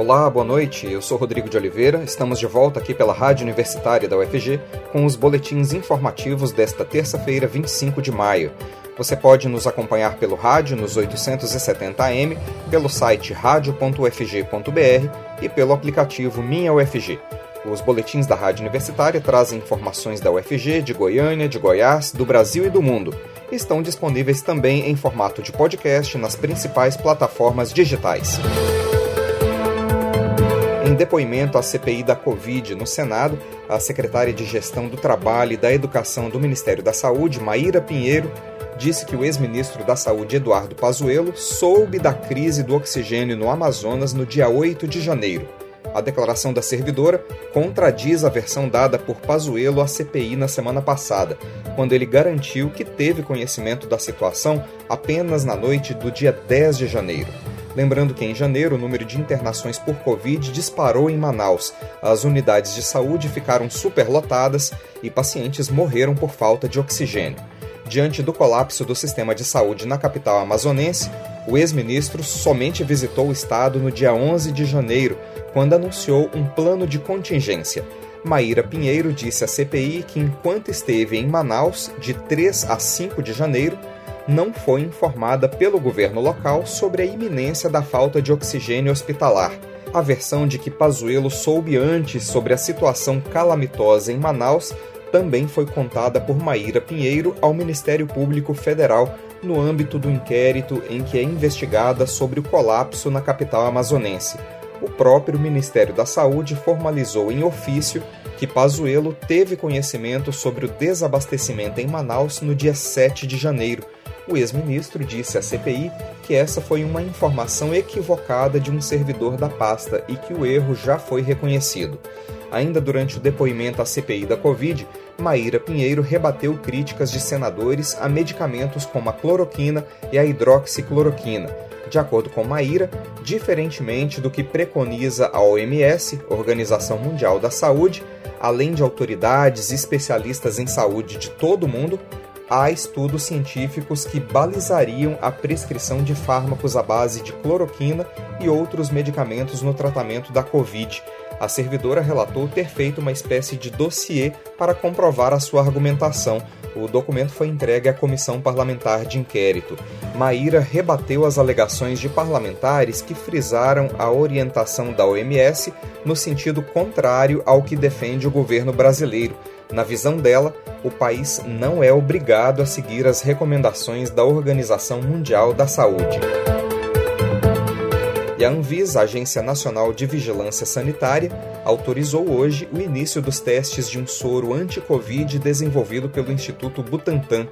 Olá, boa noite. Eu sou Rodrigo de Oliveira. Estamos de volta aqui pela Rádio Universitária da UFG com os boletins informativos desta terça-feira, 25 de maio. Você pode nos acompanhar pelo rádio nos 870 AM, pelo site radio.ufg.br e pelo aplicativo Minha UFG. Os boletins da Rádio Universitária trazem informações da UFG, de Goiânia, de Goiás, do Brasil e do mundo. Estão disponíveis também em formato de podcast nas principais plataformas digitais. Em depoimento à CPI da Covid no Senado, a secretária de Gestão do Trabalho e da Educação do Ministério da Saúde, Maíra Pinheiro, disse que o ex-ministro da Saúde, Eduardo Pazuello, soube da crise do oxigênio no Amazonas no dia 8 de janeiro. A declaração da servidora contradiz a versão dada por Pazuello à CPI na semana passada, quando ele garantiu que teve conhecimento da situação apenas na noite do dia 10 de janeiro. Lembrando que em janeiro o número de internações por Covid disparou em Manaus. As unidades de saúde ficaram superlotadas e pacientes morreram por falta de oxigênio. Diante do colapso do sistema de saúde na capital amazonense, o ex-ministro somente visitou o estado no dia 11 de janeiro, quando anunciou um plano de contingência. Maíra Pinheiro disse à CPI que, enquanto esteve em Manaus, de 3 a 5 de janeiro, não foi informada pelo governo local sobre a iminência da falta de oxigênio hospitalar. A versão de que Pazuello soube antes sobre a situação calamitosa em Manaus também foi contada por Maíra Pinheiro ao Ministério Público Federal no âmbito do inquérito em que é investigada sobre o colapso na capital amazonense. O próprio Ministério da Saúde formalizou em ofício que Pazuello teve conhecimento sobre o desabastecimento em Manaus no dia 7 de janeiro o ex-ministro disse à CPI que essa foi uma informação equivocada de um servidor da pasta e que o erro já foi reconhecido. Ainda durante o depoimento à CPI da Covid, Maíra Pinheiro rebateu críticas de senadores a medicamentos como a cloroquina e a hidroxicloroquina. De acordo com Maíra, diferentemente do que preconiza a OMS, Organização Mundial da Saúde, além de autoridades e especialistas em saúde de todo o mundo, há estudos científicos que balizariam a prescrição de fármacos à base de cloroquina e outros medicamentos no tratamento da Covid. A servidora relatou ter feito uma espécie de dossiê para comprovar a sua argumentação. O documento foi entregue à Comissão Parlamentar de Inquérito. Maíra rebateu as alegações de parlamentares que frisaram a orientação da OMS no sentido contrário ao que defende o governo brasileiro. Na visão dela, o país não é obrigado a seguir as recomendações da Organização Mundial da Saúde. E a Anvisa, Agência Nacional de Vigilância Sanitária, autorizou hoje o início dos testes de um soro anti-Covid desenvolvido pelo Instituto Butantan.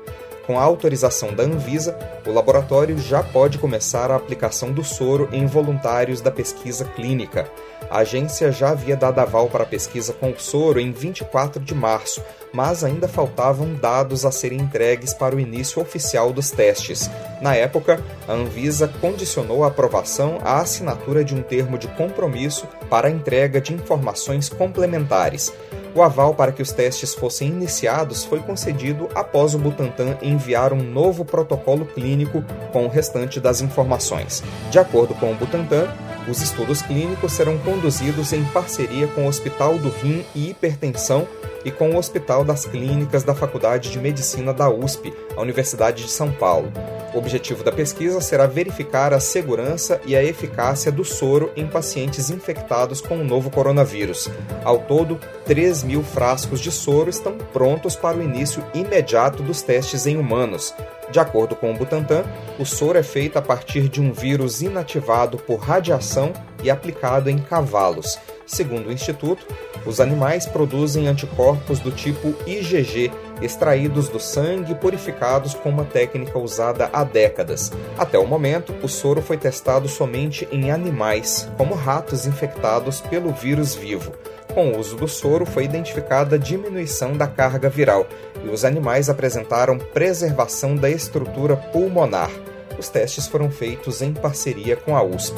Com a autorização da Anvisa, o laboratório já pode começar a aplicação do soro em voluntários da pesquisa clínica. A agência já havia dado aval para a pesquisa com o soro em 24 de março, mas ainda faltavam dados a serem entregues para o início oficial dos testes. Na época, a Anvisa condicionou a aprovação à assinatura de um termo de compromisso para a entrega de informações complementares. O aval para que os testes fossem iniciados foi concedido após o Butantan enviar um novo protocolo clínico com o restante das informações. De acordo com o Butantan, os estudos clínicos serão conduzidos em parceria com o Hospital do Rim e Hipertensão e com o Hospital das Clínicas da Faculdade de Medicina da USP, a Universidade de São Paulo. O objetivo da pesquisa será verificar a segurança e a eficácia do soro em pacientes infectados com o novo coronavírus. Ao todo, 3 mil frascos de soro estão prontos para o início imediato dos testes em humanos. De acordo com o Butantan, o soro é feito a partir de um vírus inativado por radiação e aplicado em cavalos. Segundo o Instituto, os animais produzem anticorpos do tipo IgG, extraídos do sangue e purificados com uma técnica usada há décadas. Até o momento, o soro foi testado somente em animais, como ratos infectados pelo vírus vivo. Com o uso do soro, foi identificada a diminuição da carga viral e os animais apresentaram preservação da estrutura pulmonar. Os testes foram feitos em parceria com a USP.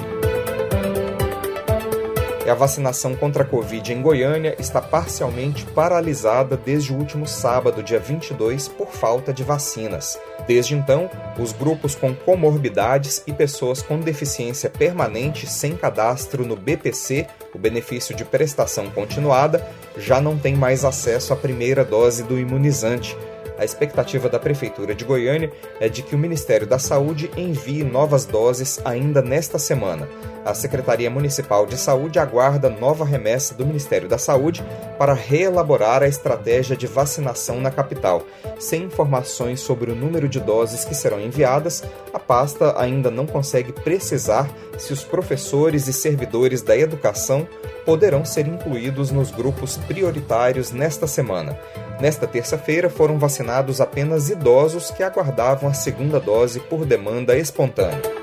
A vacinação contra a Covid em Goiânia está parcialmente paralisada desde o último sábado, dia 22, por falta de vacinas. Desde então, os grupos com comorbidades e pessoas com deficiência permanente sem cadastro no BPC, o benefício de prestação continuada, já não têm mais acesso à primeira dose do imunizante a expectativa da Prefeitura de Goiânia é de que o Ministério da Saúde envie novas doses ainda nesta semana. A Secretaria Municipal de Saúde aguarda nova remessa do Ministério da Saúde para reelaborar a estratégia de vacinação na capital. Sem informações sobre o número de doses que serão enviadas, a pasta ainda não consegue precisar se os professores e servidores da educação poderão ser incluídos nos grupos prioritários nesta semana. Nesta terça-feira foram vacinados apenas idosos que aguardavam a segunda dose por demanda espontânea.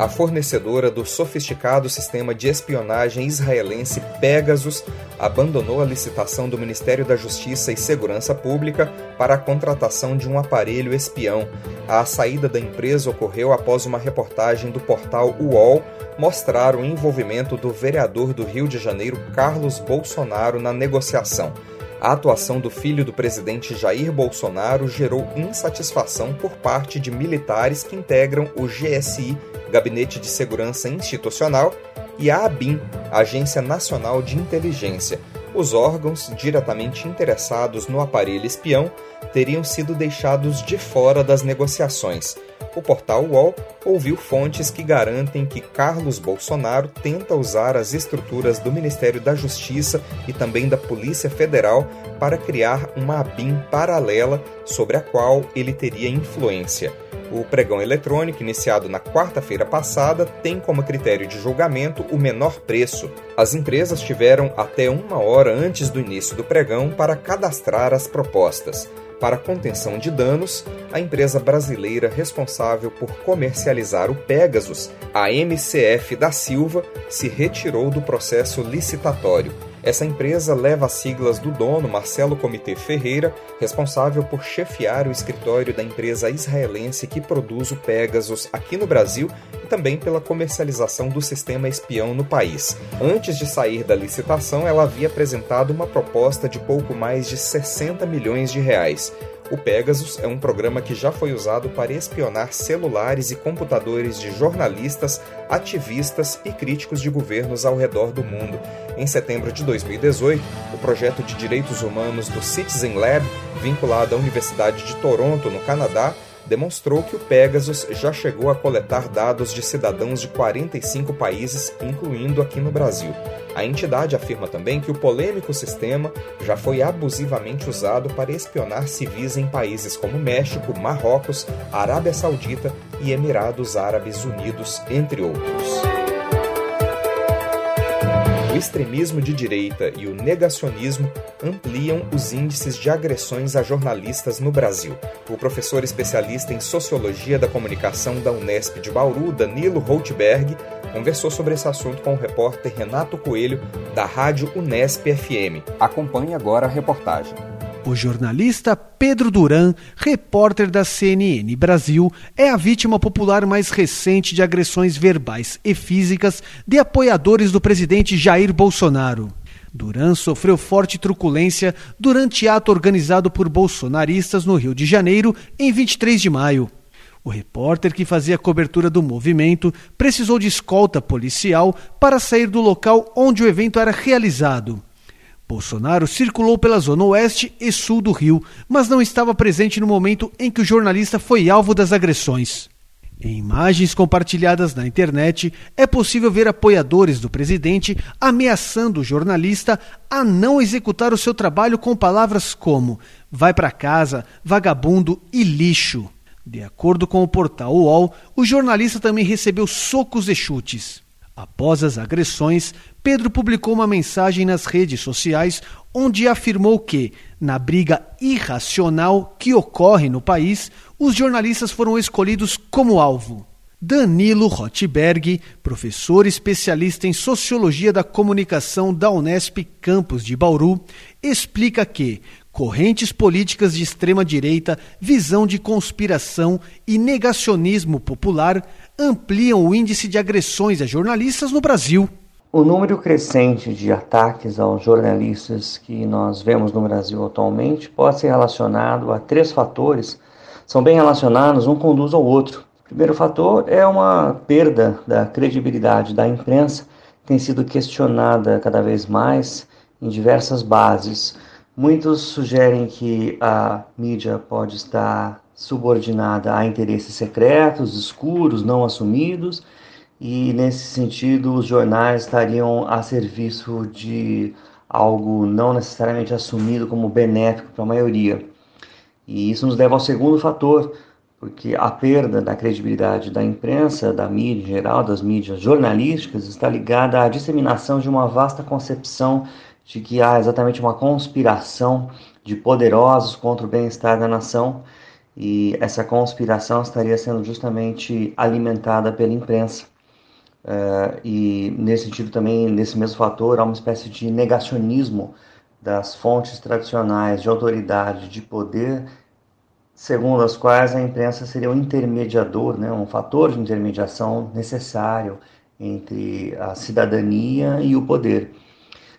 A fornecedora do sofisticado sistema de espionagem israelense Pegasus abandonou a licitação do Ministério da Justiça e Segurança Pública para a contratação de um aparelho espião. A saída da empresa ocorreu após uma reportagem do portal UOL mostrar o envolvimento do vereador do Rio de Janeiro Carlos Bolsonaro na negociação. A atuação do filho do presidente Jair Bolsonaro gerou insatisfação por parte de militares que integram o GSI, Gabinete de Segurança Institucional, e a ABIN, Agência Nacional de Inteligência. Os órgãos diretamente interessados no aparelho espião teriam sido deixados de fora das negociações o portal UOL ouviu fontes que garantem que Carlos Bolsonaro tenta usar as estruturas do Ministério da Justiça e também da Polícia Federal para criar uma ABIN paralela sobre a qual ele teria influência. O pregão eletrônico, iniciado na quarta-feira passada, tem como critério de julgamento o menor preço. As empresas tiveram até uma hora antes do início do pregão para cadastrar as propostas. Para contenção de danos, a empresa brasileira responsável por comercializar o Pegasus, a MCF da Silva, se retirou do processo licitatório. Essa empresa leva as siglas do dono, Marcelo Comitê Ferreira, responsável por chefiar o escritório da empresa israelense que produz o Pegasus aqui no Brasil e também pela comercialização do sistema espião no país. Antes de sair da licitação, ela havia apresentado uma proposta de pouco mais de 60 milhões de reais. O Pegasus é um programa que já foi usado para espionar celulares e computadores de jornalistas, ativistas e críticos de governos ao redor do mundo. Em setembro de 2018, o projeto de direitos humanos do Citizen Lab, vinculado à Universidade de Toronto, no Canadá, demonstrou que o Pegasus já chegou a coletar dados de cidadãos de 45 países, incluindo aqui no Brasil. A entidade afirma também que o polêmico sistema já foi abusivamente usado para espionar civis em países como México, Marrocos, Arábia Saudita e Emirados Árabes Unidos, entre outros extremismo de direita e o negacionismo ampliam os índices de agressões a jornalistas no Brasil. O professor especialista em Sociologia da Comunicação da Unesp de Bauru, Danilo Holtberg, conversou sobre esse assunto com o repórter Renato Coelho, da Rádio Unesp FM. Acompanhe agora a reportagem. O jornalista Pedro Duran, repórter da CNN Brasil, é a vítima popular mais recente de agressões verbais e físicas de apoiadores do presidente Jair Bolsonaro. Duran sofreu forte truculência durante ato organizado por bolsonaristas no Rio de Janeiro em 23 de maio. O repórter que fazia cobertura do movimento precisou de escolta policial para sair do local onde o evento era realizado. Bolsonaro circulou pela zona oeste e sul do Rio, mas não estava presente no momento em que o jornalista foi alvo das agressões. Em imagens compartilhadas na internet, é possível ver apoiadores do presidente ameaçando o jornalista a não executar o seu trabalho com palavras como vai para casa, vagabundo e lixo. De acordo com o portal UOL, o jornalista também recebeu socos e chutes. Após as agressões, Pedro publicou uma mensagem nas redes sociais onde afirmou que, na briga irracional que ocorre no país, os jornalistas foram escolhidos como alvo. Danilo Rotberg, professor especialista em Sociologia da Comunicação da Unesp Campus de Bauru, explica que correntes políticas de extrema-direita, visão de conspiração e negacionismo popular ampliam o índice de agressões a jornalistas no Brasil. O número crescente de ataques aos jornalistas que nós vemos no Brasil atualmente pode ser relacionado a três fatores, são bem relacionados, um conduz ao outro. O primeiro fator é uma perda da credibilidade da imprensa, que tem sido questionada cada vez mais em diversas bases. Muitos sugerem que a mídia pode estar subordinada a interesses secretos, escuros, não assumidos e nesse sentido os jornais estariam a serviço de algo não necessariamente assumido como benéfico para a maioria. E isso nos leva ao segundo fator, porque a perda da credibilidade da imprensa, da mídia em geral, das mídias jornalísticas, está ligada à disseminação de uma vasta concepção de que há exatamente uma conspiração de poderosos contra o bem-estar da nação, e essa conspiração estaria sendo justamente alimentada pela imprensa. Uh, e nesse sentido também, nesse mesmo fator, há uma espécie de negacionismo das fontes tradicionais de autoridade, de poder, segundo as quais a imprensa seria um intermediador, né, um fator de intermediação necessário entre a cidadania e o poder.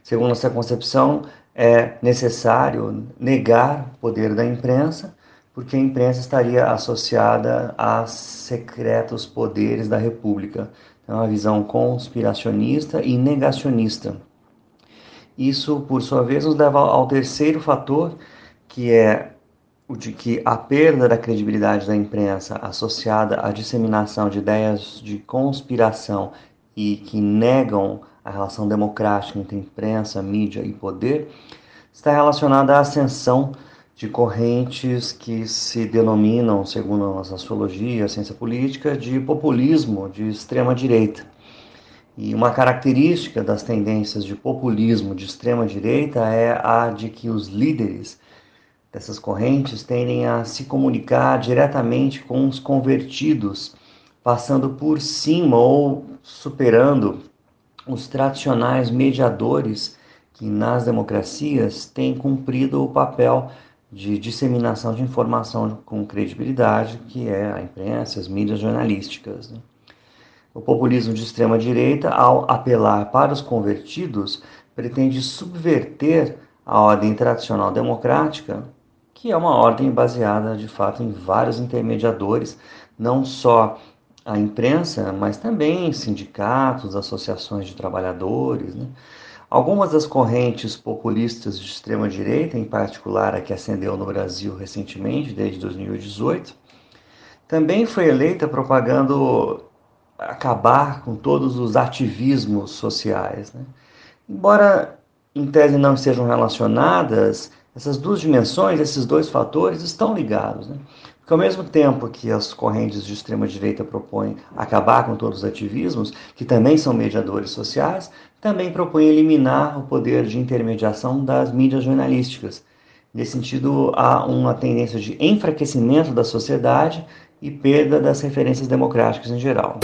Segundo essa concepção, é necessário negar o poder da imprensa, porque a imprensa estaria associada a secretos poderes da República, é uma visão conspiracionista e negacionista. Isso, por sua vez, nos leva ao terceiro fator, que é o de que a perda da credibilidade da imprensa associada à disseminação de ideias de conspiração e que negam a relação democrática entre imprensa, mídia e poder está relacionada à ascensão de correntes que se denominam, segundo a sociologia, a ciência política, de populismo de extrema direita. E uma característica das tendências de populismo de extrema direita é a de que os líderes dessas correntes tendem a se comunicar diretamente com os convertidos, passando por cima ou superando os tradicionais mediadores que nas democracias têm cumprido o papel de disseminação de informação com credibilidade, que é a imprensa, as mídias jornalísticas. Né? O populismo de extrema direita, ao apelar para os convertidos, pretende subverter a ordem tradicional democrática, que é uma ordem baseada de fato em vários intermediadores, não só a imprensa, mas também sindicatos, associações de trabalhadores. Né? Algumas das correntes populistas de extrema direita, em particular a que ascendeu no Brasil recentemente, desde 2018, também foi eleita propagando acabar com todos os ativismos sociais. Né? Embora em tese não estejam relacionadas, essas duas dimensões, esses dois fatores estão ligados. Né? Porque ao mesmo tempo que as correntes de extrema direita propõem acabar com todos os ativismos, que também são mediadores sociais, também propõem eliminar o poder de intermediação das mídias jornalísticas. Nesse sentido, há uma tendência de enfraquecimento da sociedade e perda das referências democráticas em geral.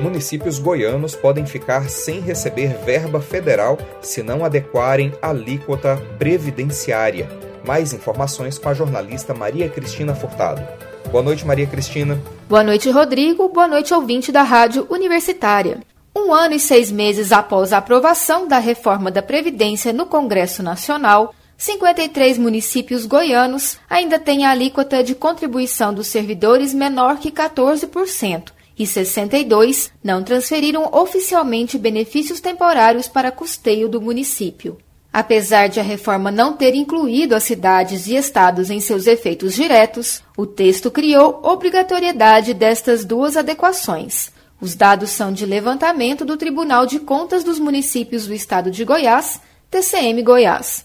Municípios goianos podem ficar sem receber verba federal se não adequarem alíquota previdenciária. Mais informações com a jornalista Maria Cristina Furtado. Boa noite, Maria Cristina. Boa noite, Rodrigo. Boa noite, ouvinte da Rádio Universitária. Um ano e seis meses após a aprovação da reforma da Previdência no Congresso Nacional, 53 municípios goianos ainda têm a alíquota de contribuição dos servidores menor que 14%, e 62 não transferiram oficialmente benefícios temporários para custeio do município. Apesar de a reforma não ter incluído as cidades e estados em seus efeitos diretos, o texto criou obrigatoriedade destas duas adequações. Os dados são de levantamento do Tribunal de Contas dos Municípios do Estado de Goiás, TCM Goiás.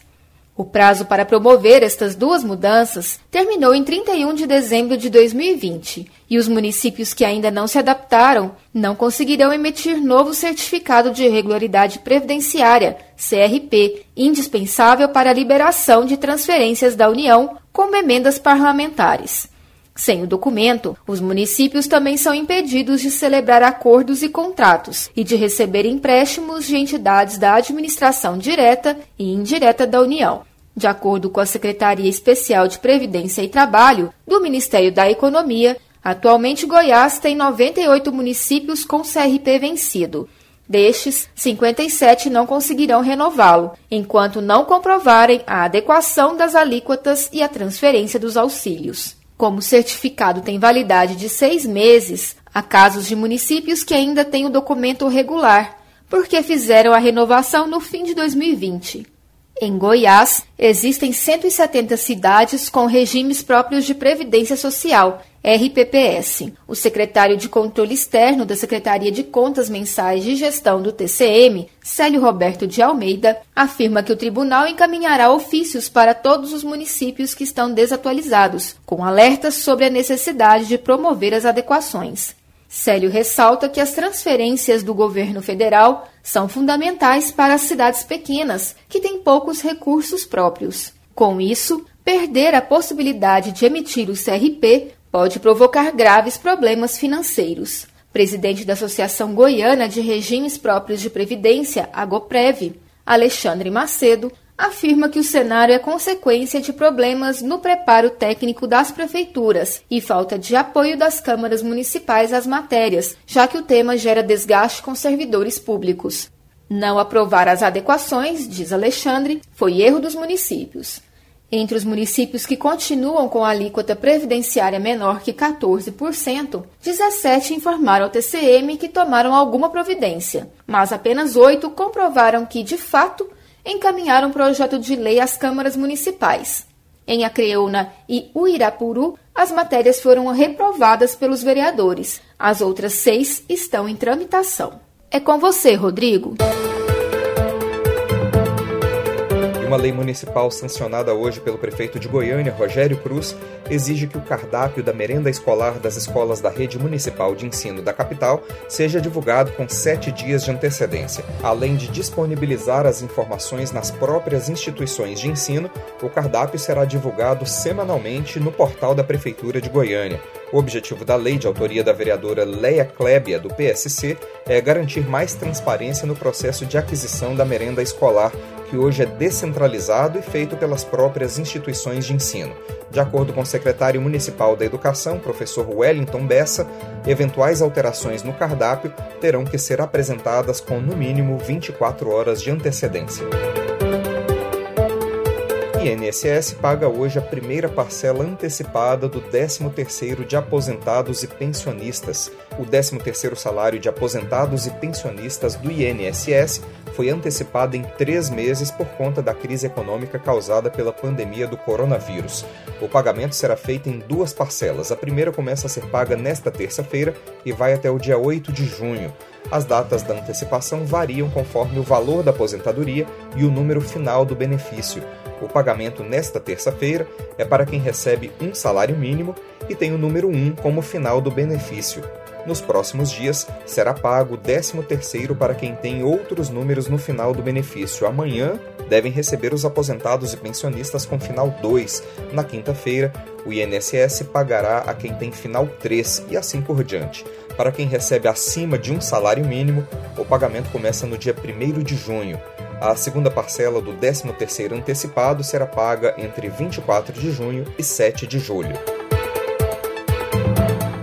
O prazo para promover estas duas mudanças terminou em 31 de dezembro de 2020 e os municípios que ainda não se adaptaram não conseguirão emitir novo certificado de regularidade previdenciária, CRP, indispensável para a liberação de transferências da União como emendas parlamentares. Sem o documento, os municípios também são impedidos de celebrar acordos e contratos e de receber empréstimos de entidades da administração direta e indireta da União. De acordo com a Secretaria Especial de Previdência e Trabalho do Ministério da Economia, Atualmente, Goiás tem 98 municípios com CRP vencido. Destes, 57 não conseguirão renová-lo, enquanto não comprovarem a adequação das alíquotas e a transferência dos auxílios. Como o certificado tem validade de seis meses, há casos de municípios que ainda têm o documento regular, porque fizeram a renovação no fim de 2020. Em Goiás, existem 170 cidades com regimes próprios de previdência social, RPPS. O secretário de Controle Externo da Secretaria de Contas Mensais de Gestão do TCM, Célio Roberto de Almeida, afirma que o tribunal encaminhará ofícios para todos os municípios que estão desatualizados, com alertas sobre a necessidade de promover as adequações. Célio ressalta que as transferências do governo federal são fundamentais para as cidades pequenas, que têm poucos recursos próprios. Com isso, perder a possibilidade de emitir o CRP pode provocar graves problemas financeiros. Presidente da Associação Goiana de Regimes Próprios de Previdência, Agoprev, Alexandre Macedo, afirma que o cenário é consequência de problemas no preparo técnico das prefeituras e falta de apoio das câmaras municipais às matérias, já que o tema gera desgaste com servidores públicos. Não aprovar as adequações, diz Alexandre, foi erro dos municípios. Entre os municípios que continuam com a alíquota previdenciária menor que 14%, 17 informaram ao TCM que tomaram alguma providência, mas apenas oito comprovaram que, de fato, encaminharam projeto de lei às câmaras municipais. Em Acreúna e Uirapuru, as matérias foram reprovadas pelos vereadores. As outras seis estão em tramitação. É com você, Rodrigo. Uma lei municipal sancionada hoje pelo prefeito de Goiânia, Rogério Cruz, exige que o cardápio da merenda escolar das escolas da rede municipal de ensino da capital seja divulgado com sete dias de antecedência. Além de disponibilizar as informações nas próprias instituições de ensino, o cardápio será divulgado semanalmente no portal da Prefeitura de Goiânia. O objetivo da lei, de autoria da vereadora Leia Klebia, do PSC, é garantir mais transparência no processo de aquisição da merenda escolar que hoje é descentralizado e feito pelas próprias instituições de ensino. De acordo com o secretário municipal da Educação, professor Wellington Bessa, eventuais alterações no cardápio terão que ser apresentadas com no mínimo 24 horas de antecedência. INSS paga hoje a primeira parcela antecipada do 13º de aposentados e pensionistas. O 13º salário de aposentados e pensionistas do INSS foi antecipado em três meses por conta da crise econômica causada pela pandemia do coronavírus. O pagamento será feito em duas parcelas. A primeira começa a ser paga nesta terça-feira e vai até o dia 8 de junho. As datas da antecipação variam conforme o valor da aposentadoria e o número final do benefício. O pagamento nesta terça-feira é para quem recebe um salário mínimo e tem o número 1 como final do benefício. Nos próximos dias, será pago o 13º para quem tem outros números no final do benefício. Amanhã, devem receber os aposentados e pensionistas com final 2. Na quinta-feira, o INSS pagará a quem tem final 3 e assim por diante. Para quem recebe acima de um salário mínimo, o pagamento começa no dia 1 de junho. A segunda parcela do 13º antecipado será paga entre 24 de junho e 7 de julho.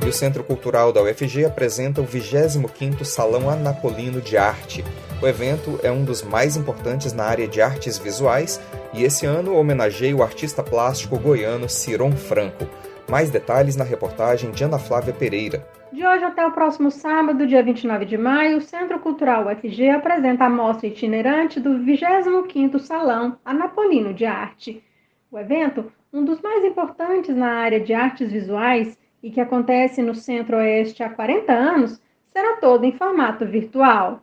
E o Centro Cultural da UFG apresenta o 25º Salão Anapolino de Arte. O evento é um dos mais importantes na área de artes visuais e esse ano homenageia o artista plástico goiano Ciron Franco. Mais detalhes na reportagem de Ana Flávia Pereira. De hoje até o próximo sábado, dia 29 de maio, o Centro Cultural UFG apresenta a mostra itinerante do 25º Salão Anapolino de Arte. O evento, um dos mais importantes na área de artes visuais, e que acontece no Centro-Oeste há 40 anos, será todo em formato virtual.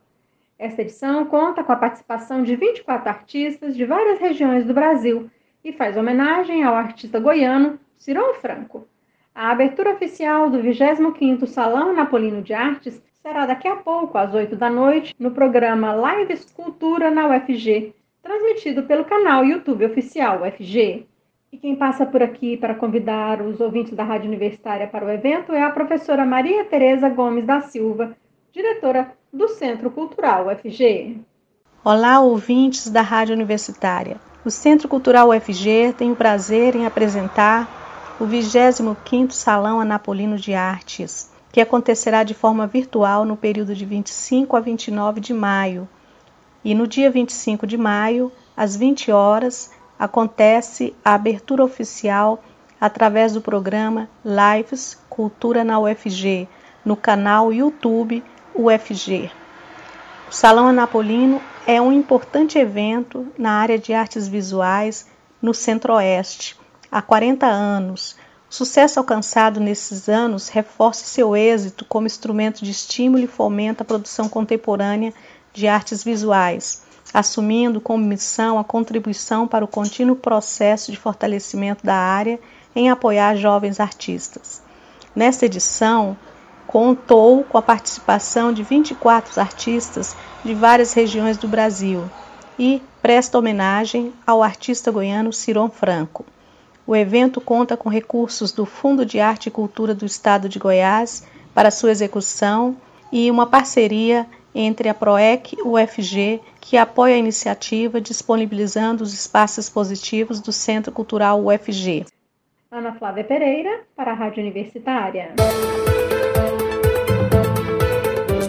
Esta edição conta com a participação de 24 artistas de várias regiões do Brasil e faz homenagem ao artista goiano Ciron Franco. A abertura oficial do 25º Salão Napolino de Artes será daqui a pouco, às 8 da noite, no programa Live Escultura na UFG, transmitido pelo canal YouTube oficial UFG. E quem passa por aqui para convidar os ouvintes da Rádio Universitária para o evento é a professora Maria Tereza Gomes da Silva, diretora do Centro Cultural UFG. Olá, ouvintes da Rádio Universitária. O Centro Cultural UFG tem o prazer em apresentar o 25º Salão Anapolino de Artes, que acontecerá de forma virtual no período de 25 a 29 de maio. E no dia 25 de maio, às 20 horas, acontece a abertura oficial através do programa Lives Cultura na UFG, no canal YouTube UFG. O Salão Anapolino é um importante evento na área de artes visuais no Centro-Oeste há 40 anos. O sucesso alcançado nesses anos reforça seu êxito como instrumento de estímulo e fomenta a produção contemporânea de artes visuais, assumindo como missão a contribuição para o contínuo processo de fortalecimento da área em apoiar jovens artistas. Nesta edição, contou com a participação de 24 artistas de várias regiões do Brasil e presta homenagem ao artista goiano Ciron Franco. O evento conta com recursos do Fundo de Arte e Cultura do Estado de Goiás para sua execução e uma parceria entre a PROEC e o UFG, que apoia a iniciativa disponibilizando os espaços expositivos do Centro Cultural UFG. Ana Flávia Pereira, para a Rádio Universitária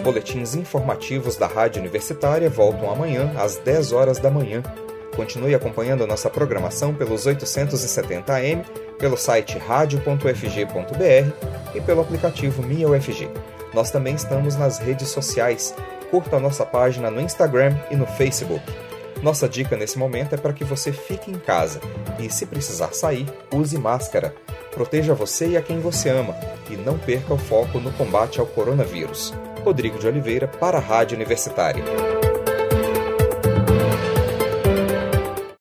boletins informativos da Rádio Universitária voltam amanhã às 10 horas da manhã. Continue acompanhando nossa programação pelos 870 AM, pelo site radio.ufg.br e pelo aplicativo Minha UFG. Nós também estamos nas redes sociais. Curta a nossa página no Instagram e no Facebook. Nossa dica nesse momento é para que você fique em casa e, se precisar sair, use máscara. Proteja você e a quem você ama e não perca o foco no combate ao coronavírus. Rodrigo de Oliveira para a Rádio Universitária.